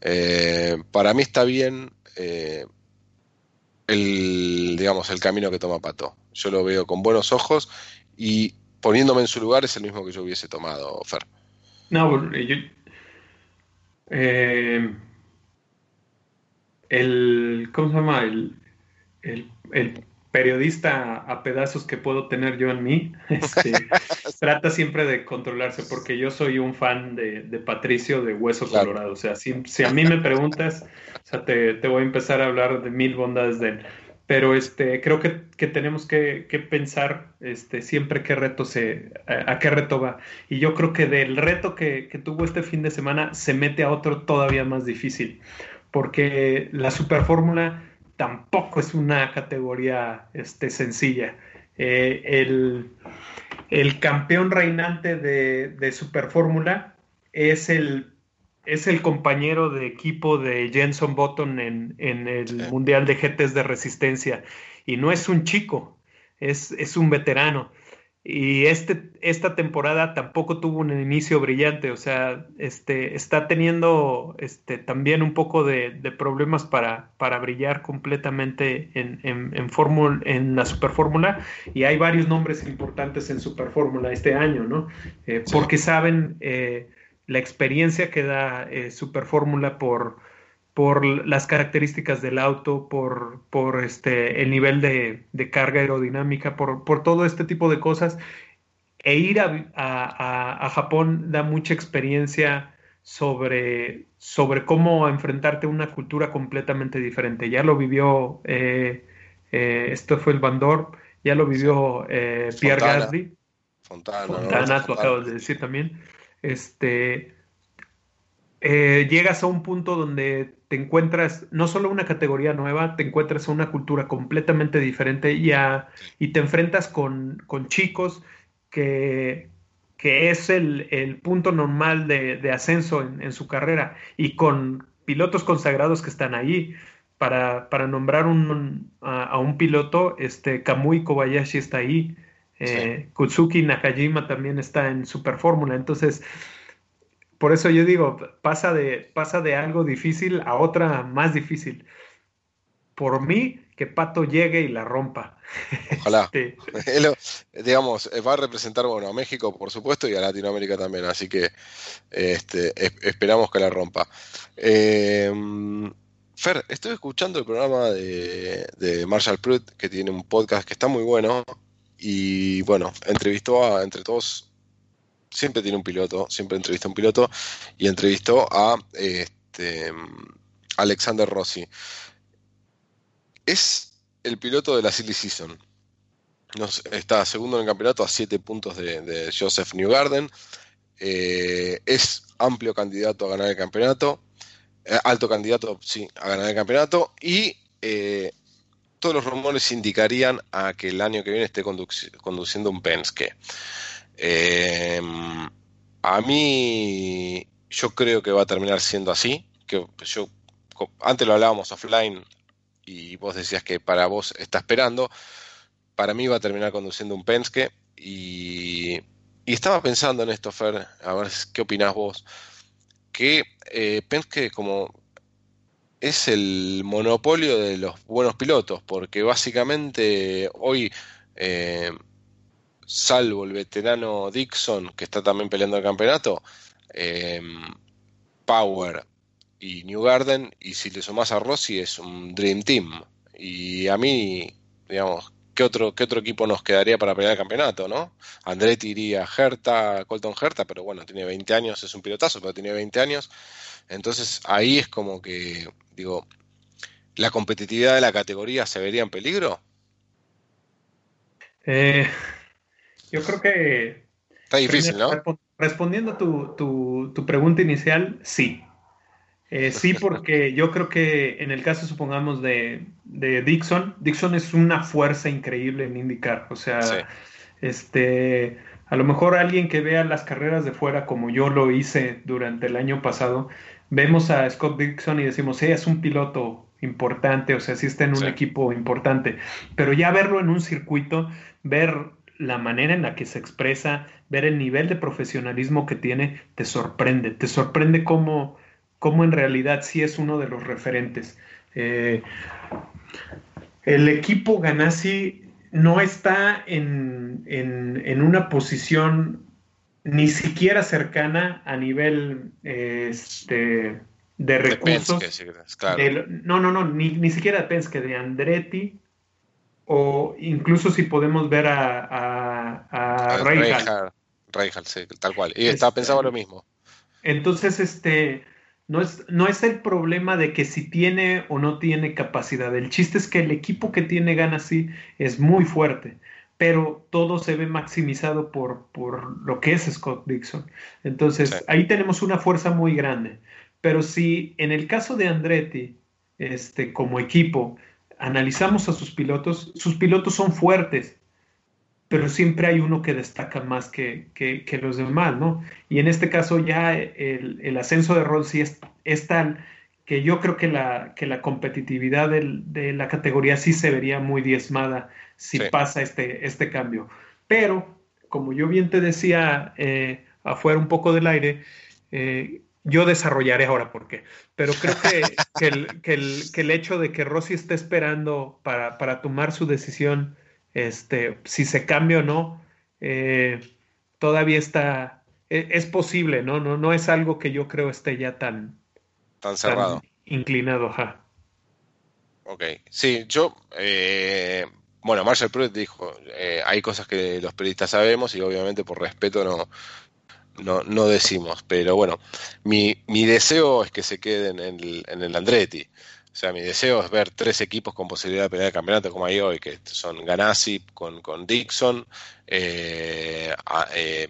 A: Eh, para mí está bien eh, el, digamos, el camino que toma Pato. Yo lo veo con buenos ojos y poniéndome en su lugar, es el mismo que yo hubiese tomado, Fer.
B: No, yo. Eh, el. ¿Cómo se llama? El, el, periodista a pedazos que puedo tener yo en mí este, trata siempre de controlarse, porque yo soy un fan de, Patricio de Hueso Colorado. O sea, si, si, a mí me preguntas, o sea, te, te voy a empezar a hablar de mil bondades de él pero este, creo que, tenemos que, pensar este, siempre qué reto se, a, qué reto va. Y yo creo que del reto que, tuvo este fin de semana se mete a otro todavía más difícil, porque la superfórmula tampoco es una categoría este, sencilla. Eh, el, campeón reinante de, de superfórmula es el es el compañero de equipo de Jenson Button en, el Mundial de GTs de Resistencia. y no es un chico, es, es un veterano. Y este, esta temporada tampoco tuvo un inicio brillante, o sea, este, está teniendo este, también un poco de, problemas para, para, brillar completamente en, en, en, en la Superfórmula. Y hay varios nombres importantes en Superfórmula este año, ¿no? Eh, porque saben eh, la experiencia que da eh, Superfórmula por, por las características del auto, por, por este, el nivel de, carga aerodinámica, por, por, todo este tipo de cosas. E ir a, Japón da mucha experiencia sobre, sobre cómo enfrentarte a una cultura completamente diferente. Ya lo vivió, eh, eh, esto fue el Bandor, ya lo vivió eh, Pierre Gasly. Fontana, Fontana, tú acabas de decir también. Este, llegas a un punto donde te encuentras no solo una categoría nueva, te encuentras una cultura completamente diferente y, y te enfrentas con, chicos que, que es el, punto normal de, ascenso en, su carrera y con pilotos consagrados que están ahí. Para, para nombrar un, a, un piloto, este, Kamui Kobayashi está ahí, eh, Kutsuki Nakajima también está en Super Fórmula. Entonces, por eso yo digo, pasa de, pasa de algo difícil a otra más difícil. Por mí, que Pato llegue y la rompa.
A: Ojalá. digamos, va a representar bueno, a México, por supuesto, y a Latinoamérica también. Así que este, esperamos que la rompa. Em, Fer, estoy escuchando el programa de, de Marshall Pruitt, que tiene un podcast que está muy bueno. Y bueno, entrevistó a, entre todos, siempre tiene un piloto, siempre entrevista a un piloto y entrevistó a este, Alexander Rossi. Es el piloto de la Silly Season. está segundo en el campeonato a siete puntos de, Joseph Newgarden. Eh, es amplio candidato a ganar el campeonato. Eh, alto candidato, sí, a ganar el campeonato. Y eh, todos los rumores indicarían a que el año que viene esté conduciendo un Penske. Eh, a mí, yo creo que va a terminar siendo así. Que yo antes lo hablábamos offline y vos decías que para vos está esperando. Para mí va a terminar conduciendo un Penske y, estaba pensando en esto, Fer, a ver qué opinás vos. Que eh, Penske como es el monopolio de los buenos pilotos, porque básicamente hoy eh, salvo el veterano Dixon, que está también peleando el campeonato, eh, Power y New Garden, y si le sumas a Rossi es un Dream Team. Y a mí, digamos, ¿qué otro, qué otro equipo nos quedaría para pelear el campeonato, no? Andretti iría a Herta, Colton Herta, pero bueno, tiene 20 años, es un pilotazo, pero tiene 20 años. Entonces ahí es como que, digo, ¿la competitividad de la categoría se vería en peligro?
B: Eh, yo creo que...
A: Está difícil, ¿no?
B: Respondiendo a tu, tu, pregunta inicial, sí. Eh, sí, porque yo creo que en el caso, supongamos, de, de, Dixon, Dixon es una fuerza increíble en indicar. O sea, este, a lo mejor alguien que vea las carreras de fuera, como yo lo hice durante el año pasado, vemos a Scott Dixon y decimos, es un piloto importante, o sea, sí está en un equipo importante. Pero ya verlo en un circuito, ver la manera en la que se expresa, ver el nivel de profesionalismo que tiene, te sorprende. Te sorprende cómo, cómo en realidad sí es uno de los referentes. Eh, el equipo Ganassi no está en, una posición ni siquiera cercana a nivel este, de recursos. no, no, no, ni, ni siquiera de Penske, de Andretti o incluso si podemos ver a, a,
A: a, sí, tal cual. Y estaba pensando lo mismo.
B: Entonces, este, no es, no es el problema de que si tiene o no tiene capacidad. El chiste es que el equipo que tiene ganas sí es muy fuerte, pero todo se ve maximizado por, por lo que es Scott Dixon. Entonces, ahí tenemos una fuerza muy grande. Pero si en el caso de Andretti, este, como equipo, analizamos a sus pilotos, sus pilotos son fuertes, pero siempre hay uno que destaca más que, los demás, ¿no? Y en este caso ya el, ascenso de Rossi es, tal que yo creo que la, que la competitividad de la categoría sí se vería muy diezmada si pasa este, este cambio. Pero, como yo bien te decía eh, afuera un poco del aire, eh, yo desarrollaré ahora por qué. Pero creo que, el, hecho de que Rossi esté esperando para, tomar su decisión, este, si se cambia o no, eh, todavía está, e, es, posible, ¿no? ¿no? No es algo que yo creo esté ya tan,
A: tan cerrado.
B: inclinado, ja.
A: Ok, sí, yo, eh, bueno, Marshall Pruitt dijo, eh, hay cosas que los periodistas sabemos y obviamente por respeto no, no, no decimos, pero bueno, mi, mi deseo es que se queden en el, en el Andretti. O sea, mi deseo es ver tres equipos con posibilidad de pelear el campeonato como hay hoy, que son Ganassi con, con Dixon, eh, eh,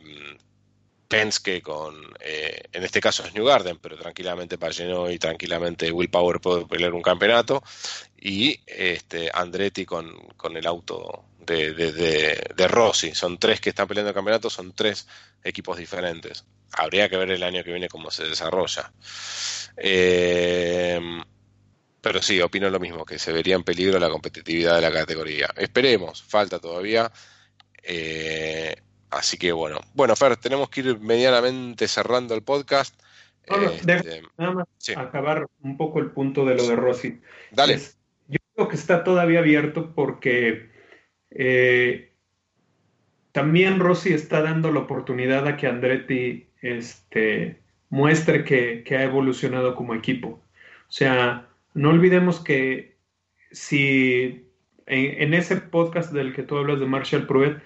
A: Penske con, eh, en este caso es New Garden, pero tranquilamente Pageno y tranquilamente Will Power puede pelear un campeonato, y este, Andretti con, con el auto de, de, Rossi. Son tres que están peleando el campeonato, son tres equipos diferentes. Habría que ver el año que viene cómo se desarrolla. Eh, pero sí, opino lo mismo, que se vería en peligro la competitividad de la categoría. Esperemos, falta todavía. Eh, Así que bueno. Bueno, Fer, tenemos que ir medianamente cerrando el podcast.
B: Este, nada más acabar un poco el punto de lo de Rossi.
A: Dale.
B: yo creo que está todavía abierto porque eh, también Rossi está dando la oportunidad a que Andretti este, muestre que, ha evolucionado como equipo. O sea, no olvidemos que si en, en, ese podcast del que tú hablas de Marshall Pruitt,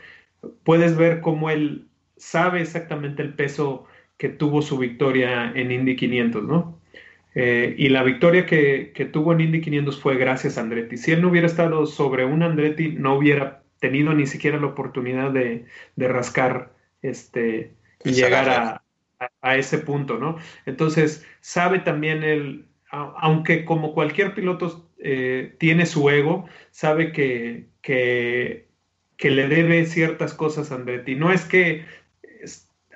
B: puedes ver cómo él sabe exactamente el peso que tuvo su victoria en Indy 500, ¿no? Eh, y la victoria que, tuvo en Indy 500 fue gracias a Andretti. Si él no hubiera estado sobre un Andretti, no hubiera tenido ni siquiera la oportunidad de, rascar este, y llegar a, ese punto, ¿no? Entonces, sabe también aunque como cualquier piloto eh, tiene su ego, sabe que, que que le debe ciertas cosas a Andretti. No es que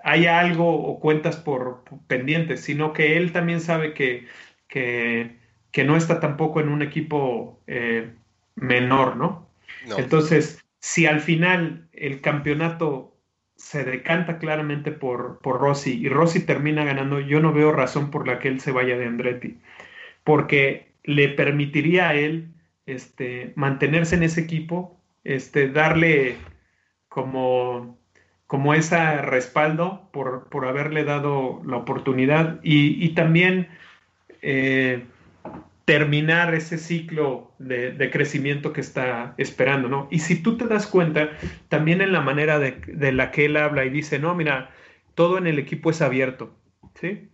B: haya algo o cuentas por, pendientes, sino que él también sabe que, que, no está tampoco en un equipo eh, menor, ¿no? Entonces, si al final el campeonato se decanta claramente por, por Rossi y Rossi termina ganando, yo no veo razón por la que él se vaya de Andretti, porque le permitiría a él este, mantenerse en ese equipo este, darle como, como ese respaldo por, haberle dado la oportunidad y, también eh, terminar ese ciclo de, crecimiento que está esperando, ¿no? Y si tú te das cuenta, también en la manera de, de, la que él habla y dice, no, mira, todo en el equipo es abierto, ¿sí?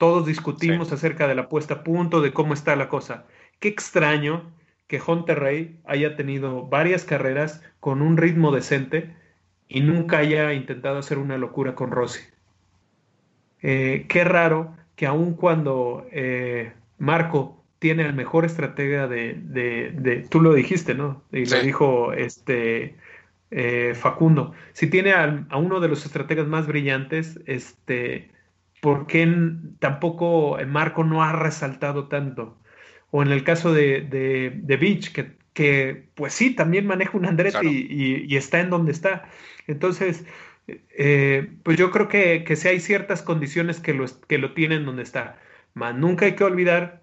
B: Todos discutimos acerca de la puesta a punto, de cómo está la cosa. Qué extraño que Hunter haya tenido varias carreras con un ritmo decente y nunca haya intentado hacer una locura con Rossi. Eh, qué raro que aun cuando eh, Marco tiene el mejor estratega de, tú lo dijiste, ¿no? Y lo dijo este eh, Facundo. Si tiene a, a, uno de los estrategas más brillantes, este, ¿por qué tampoco Marco no ha resaltado tanto? o en el caso de, de, Beach, que, que, pues sí, también maneja un Andretti y, está en donde está. Entonces, eh, pues yo creo que, que sí hay ciertas condiciones que lo, que lo tienen donde está. Mas nunca hay que olvidar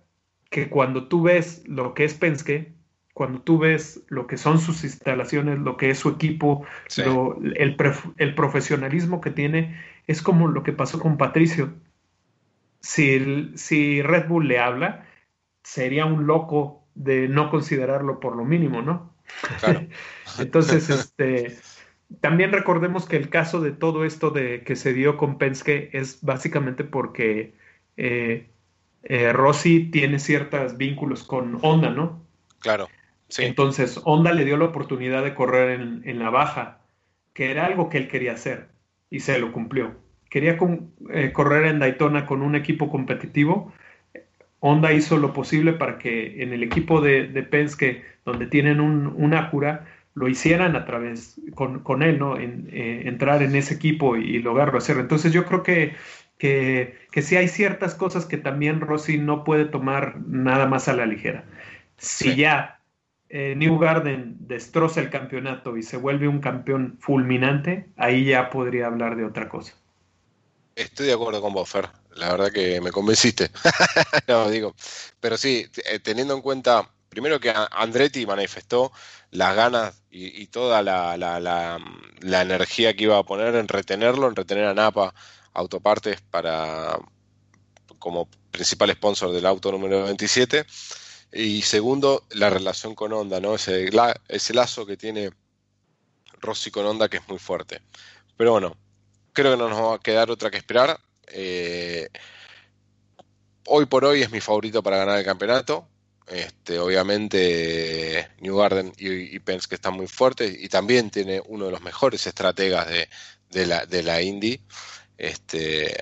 B: que cuando tú ves lo que es Penske, cuando tú ves lo que son sus instalaciones, lo que es su equipo, el, el, profesionalismo que tiene, es como lo que pasó con Patricio. Si, si Red Bull le habla, sería un loco de no considerarlo por lo mínimo, ¿no? Claro. Entonces, este, también recordemos que el caso de todo esto de que se dio con Penske es básicamente porque eh, eh, Rossi tiene ciertos vínculos con Honda, ¿no?
A: Claro.
B: Sí. Entonces, Honda le dio la oportunidad de correr en, la baja, que era algo que él quería hacer y se lo cumplió. Quería eh, correr en Daytona con un equipo competitivo Honda hizo lo posible para que en el equipo de, de Penske, donde tienen un, un Acura, lo hicieran a través con, con él, ¿no? En, eh, entrar en ese equipo y, lograrlo hacer. Entonces yo creo que que, que sí hay ciertas cosas que también Rossi no puede tomar nada más a la ligera. Si ya eh, New Garden destroza el campeonato y se vuelve un campeón fulminante, ahí ya podría hablar de otra cosa.
A: Estoy de acuerdo con vos, Fer. La verdad que me convenciste. no, digo. Pero sí, eh, teniendo en cuenta, primero que Andretti manifestó las ganas y, toda la, la, energía que iba a poner en retenerlo, en retener a Napa Autopartes para como principal sponsor del auto número 27. Y segundo, la relación con Honda, ¿no? Ese, ese lazo que tiene Rossi con Honda que es muy fuerte. Pero bueno, creo que no nos va a quedar otra que esperar. Eh, hoy por hoy es mi favorito para ganar el campeonato. Este, obviamente New Garden y, y, Penske están muy fuertes y también tiene uno de los mejores estrategas de, la, de la Indy, este,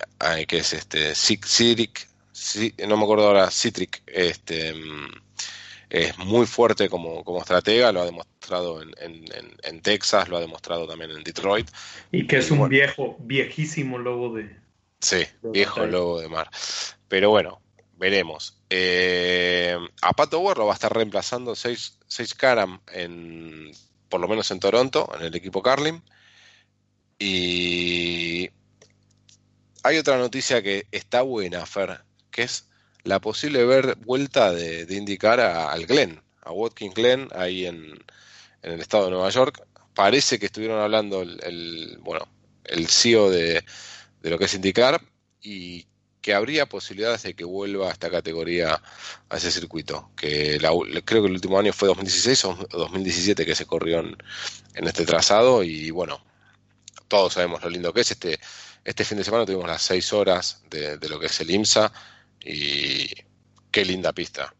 A: que es este No me acuerdo ahora, Citric, este, es muy fuerte como, como estratega, lo ha demostrado en, en, Texas, lo ha demostrado también en Detroit.
B: Y que es un viejo, viejísimo lobo de...
A: Sí, viejo lobo de mar. Pero bueno, veremos. Eh, a Pato Ward lo va a estar reemplazando seis Karam en, por lo menos en Toronto, en el equipo Carlin. Y hay otra noticia que está buena, Fer, que es la posible ver vuelta de, indicar al Glen, a Watkins Glen, ahí en, el estado de Nueva York. Parece que estuvieron hablando el, bueno, el CEO de, de, lo que es indicar y que habría posibilidades de que vuelva a esta categoría, a ese circuito, que creo que el último año fue 2016 o 2017 que se corrió en, este trazado y bueno, todos sabemos lo lindo que es. Este, este fin de semana tuvimos las seis horas de, de lo que es el IMSA y qué linda pista.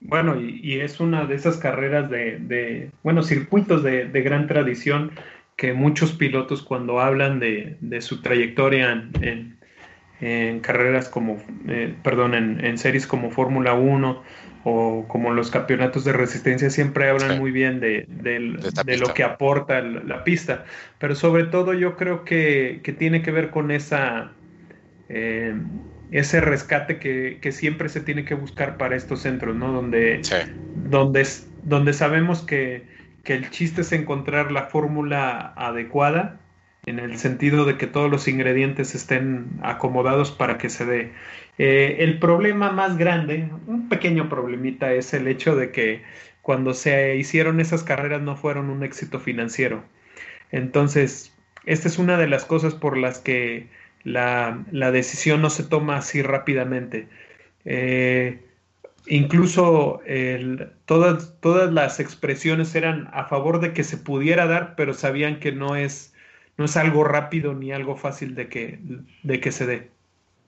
B: Bueno, y, es una de esas carreras de, bueno, circuitos de, gran tradición que muchos pilotos cuando hablan de, su trayectoria en, carreras como, eh, perdón, en, series como Fórmula 1 o como los campeonatos de resistencia siempre hablan muy bien de, lo que aporta la, pista, pero sobre todo yo creo que, tiene que ver con esa... Eh, ese rescate que, siempre se tiene que buscar para estos centros, ¿no? Donde, donde, donde sabemos que, el chiste es encontrar la fórmula adecuada en el sentido de que todos los ingredientes estén acomodados para que se dé. Eh, el problema más grande, un pequeño problemita, es el hecho de que cuando se hicieron esas carreras no fueron un éxito financiero. Entonces, esta es una de las cosas por las que la, decisión no se toma así rápidamente. Eh, incluso todas, todas las expresiones eran a favor de que se pudiera dar, pero sabían que no es, no es algo rápido ni algo fácil de que, de que se dé.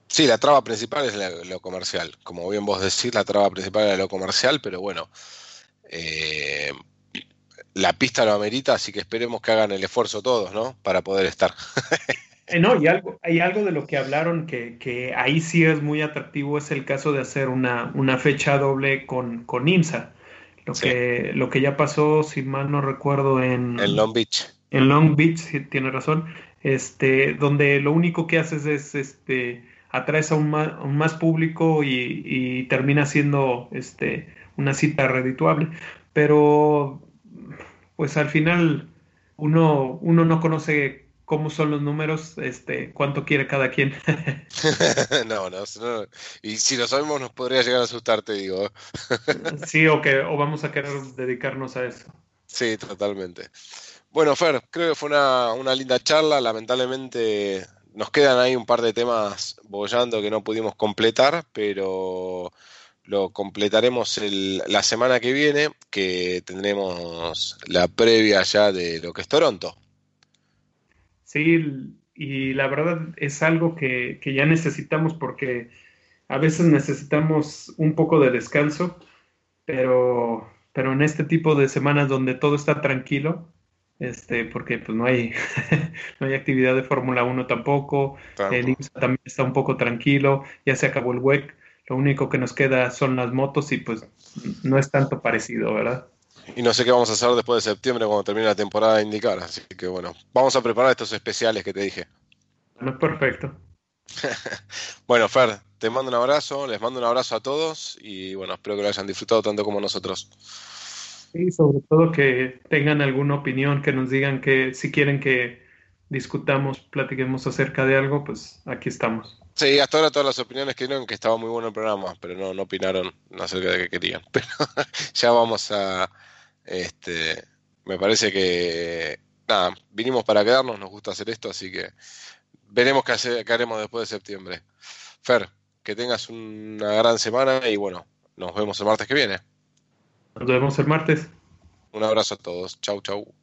A: Sí, la traba principal es lo comercial. Como bien vos decís, la traba principal es lo comercial, pero bueno, eh, la pista lo amerita, así que esperemos que hagan el esfuerzo todos, ¿no? Para poder estar.
B: Eh, no, y algo, hay algo de lo que hablaron que, ahí sí es muy atractivo, es el caso de hacer una, una fecha doble con, con IMSA. Lo, que, lo que ya pasó, si mal no recuerdo, en,
A: en Long Beach.
B: En Long Beach, sí, tiene razón, este, donde lo único que haces es este, atraes a un más, un más público y, y, termina siendo este, una cita redituable. Pero, pues al final, uno, uno no conoce cómo son los números, este, cuánto quiere cada quien.
A: no, no, y si lo sabemos nos podría llegar a asustar, te digo.
B: sí, o que o vamos a querer dedicarnos a eso.
A: Sí, totalmente. Bueno, Fer, creo que fue una, una linda charla. Lamentablemente nos quedan ahí un par de temas bollando que no pudimos completar, pero lo completaremos el, la semana que viene, que tendremos la previa ya de lo que es Toronto.
B: Sí, y la verdad es algo que, ya necesitamos porque a veces necesitamos un poco de descanso, pero, pero en este tipo de semanas donde todo está tranquilo, este, porque pues no hay, no hay actividad de Fórmula 1 tampoco, el IMSA también está un poco tranquilo, ya se acabó el WEC, lo único que nos queda son las motos y pues no es tanto parecido, ¿verdad?
A: Y no sé qué vamos a hacer después de septiembre cuando termine la temporada de indicar. Así que bueno, vamos a preparar estos especiales que te dije.
B: No es perfecto.
A: bueno, Fer, te mando un abrazo, les mando un abrazo a todos y bueno, espero que lo hayan disfrutado tanto como nosotros.
B: Y sobre todo que tengan alguna opinión, que nos digan que si quieren que discutamos, platiquemos acerca de algo, pues aquí estamos.
A: Sí, hasta ahora todas las opiniones que dieron que estaba muy bueno el programa, pero no, no opinaron acerca de qué querían. Pero ya vamos a, este, me parece que, nada, vinimos para quedarnos, nos gusta hacer esto, así que veremos qué, qué haremos después de septiembre. Fer, que tengas una gran semana y bueno, nos vemos el martes que viene.
B: Nos vemos el martes.
A: Un abrazo a todos. Chau, chau.